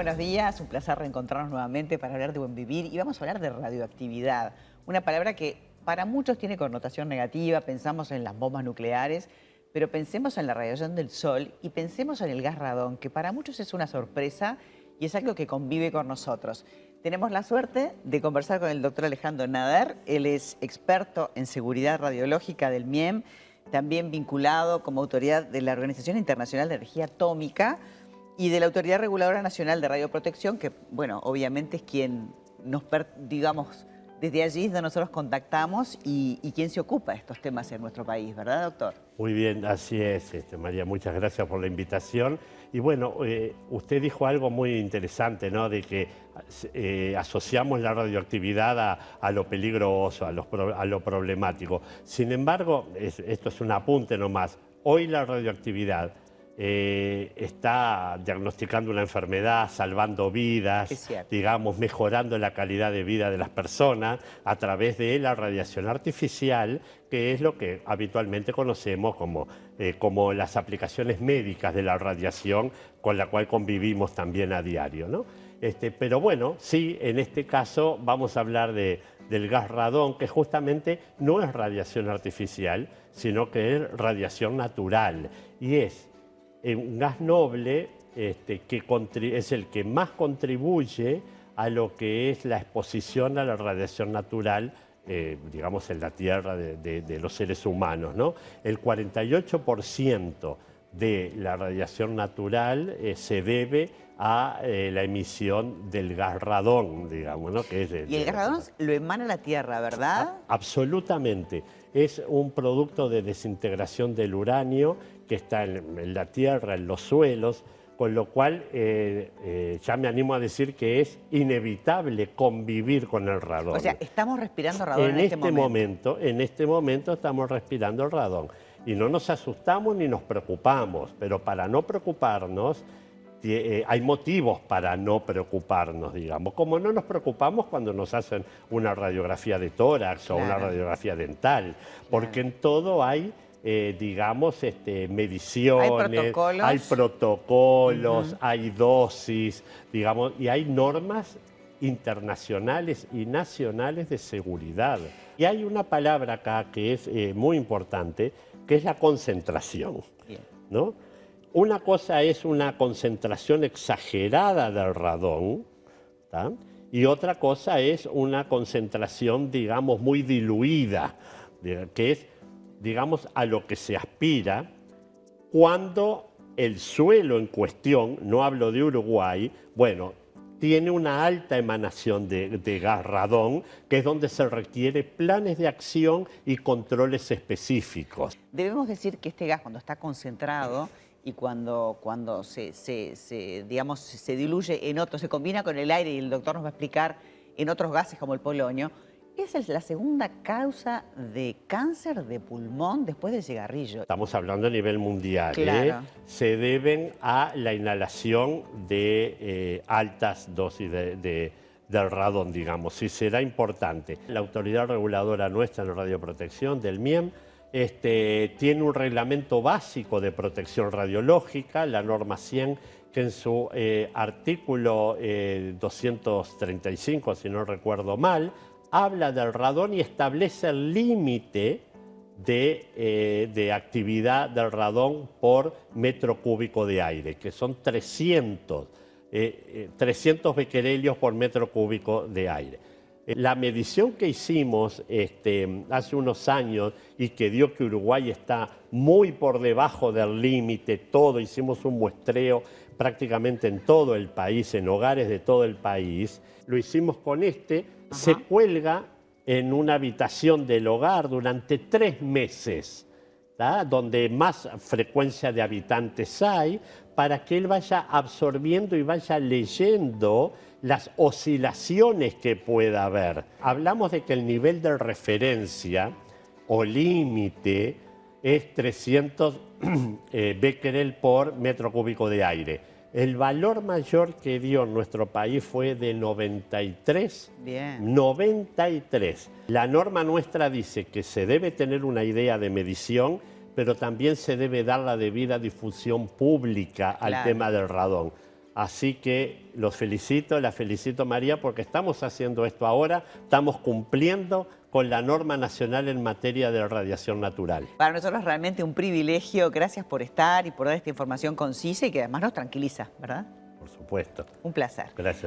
buenos días. Un placer reencontrarnos nuevamente para hablar de buen vivir y vamos a hablar de radioactividad. Una palabra que para muchos tiene connotación negativa, pensamos en las bombas nucleares, pero pensemos en la radiación del sol y pensemos en el gas radón, que para muchos es una sorpresa y es algo que convive con nosotros. Tenemos la suerte de conversar con el doctor Alejandro Nader. Él es experto en seguridad radiológica del MIEM, también vinculado como autoridad de la Organización Internacional de Energía Atómica y de la Autoridad Reguladora Nacional de Radioprotección, que, bueno, obviamente es quien nos, digamos, desde allí es donde nosotros contactamos y, quien se ocupa de estos temas en nuestro país, ¿verdad, doctor? Muy bien, así es, este, María, muchas gracias por la invitación. Y bueno, eh, usted dijo algo muy interesante, ¿no? De que eh, asociamos la radioactividad a, lo peligroso, a, a, lo problemático. Sin embargo, esto es un apunte nomás. Hoy la radioactividad eh, está diagnosticando una enfermedad, salvando vidas, digamos, mejorando la calidad de vida de las personas a través de la radiación artificial, que es lo que habitualmente conocemos como, eh, como las aplicaciones médicas de la radiación con la cual convivimos también a diario. ¿no? Este, pero bueno, sí, en este caso vamos a hablar de, del gas radón, que justamente no es radiación artificial, sino que es radiación natural. Y es un gas noble este, que es el que más contribuye a lo que es la exposición a la radiación natural, eh, digamos, en la Tierra de, los seres humanos. ¿no? El 48% de la radiación natural eh, se debe a eh, la emisión del gas radón, digamos, ¿no? Que es y el gas radón lo emana la Tierra, ¿verdad? absolutamente. Es un producto de desintegración del uranio que está en, la tierra, en los suelos, con lo cual eh, eh, ya me animo a decir que es inevitable convivir con el radón. O sea, estamos respirando radón en, este, este momento. En este momento estamos respirando el radón. Y no nos asustamos ni nos preocupamos, pero para no preocuparnos eh, hay motivos para no preocuparnos, digamos. Como no nos preocupamos cuando nos hacen una radiografía de tórax o una radiografía dental, porque en todo hay eh, digamos, este, mediciones, hay protocolos, hay, dosis, digamos, y hay normas internacionales y nacionales de seguridad. Y hay una palabra acá que es eh, muy importante, que es la concentración. ¿no? Una cosa es una concentración exagerada del radón, y otra cosa es una concentración, digamos, muy diluida, que es digamos, a lo que se aspira cuando el suelo en cuestión, no hablo de Uruguay, bueno, tiene una alta emanación de, gas radón, que es donde se requiere planes de acción y controles específicos. Debemos decir que este gas cuando está concentrado y cuando, cuando se, digamos, se diluye en otro, se combina con el aire y el doctor nos va a explicar en otros gases como el polonio, es la segunda causa de cáncer de pulmón después del cigarrillo. Estamos hablando a nivel mundial. ¿eh? Se deben a la inhalación de eh, altas dosis de, del radón, digamos. Sí será importante. La autoridad reguladora nuestra en radioprotección del MIEM este, tiene un reglamento básico de protección radiológica, la norma 100, que en su eh, artículo 235, si no recuerdo mal, habla del radón y establece el límite de, eh, actividad del radón por metro cúbico de aire, que son 300, 300 becquerelios por metro cúbico de aire. Eh, la medición que hicimos este, hace unos años y que dio que Uruguay está muy por debajo del límite, todo, hicimos un muestreo prácticamente en todo el país, en hogares de todo el país, lo hicimos con este, se cuelga en una habitación del hogar durante tres meses, donde más frecuencia de habitantes hay, para que él vaya absorbiendo y vaya leyendo las oscilaciones que pueda haber. Hablamos de que el nivel de referencia o límite es 300 eh, becquerel por metro cúbico de aire. El valor mayor que dio nuestro país fue de 93. Bien. 93. La norma nuestra dice que se debe tener una idea de medición, pero también se debe dar la debida difusión pública al tema del radón. Así que los felicito, la felicito María, porque estamos haciendo esto ahora, estamos cumpliendo con la norma nacional en materia de radiación natural. Para nosotros realmente un privilegio. Gracias por estar y por dar esta información concisa y que además nos tranquiliza, ¿verdad? Por supuesto. Un placer. Gracias.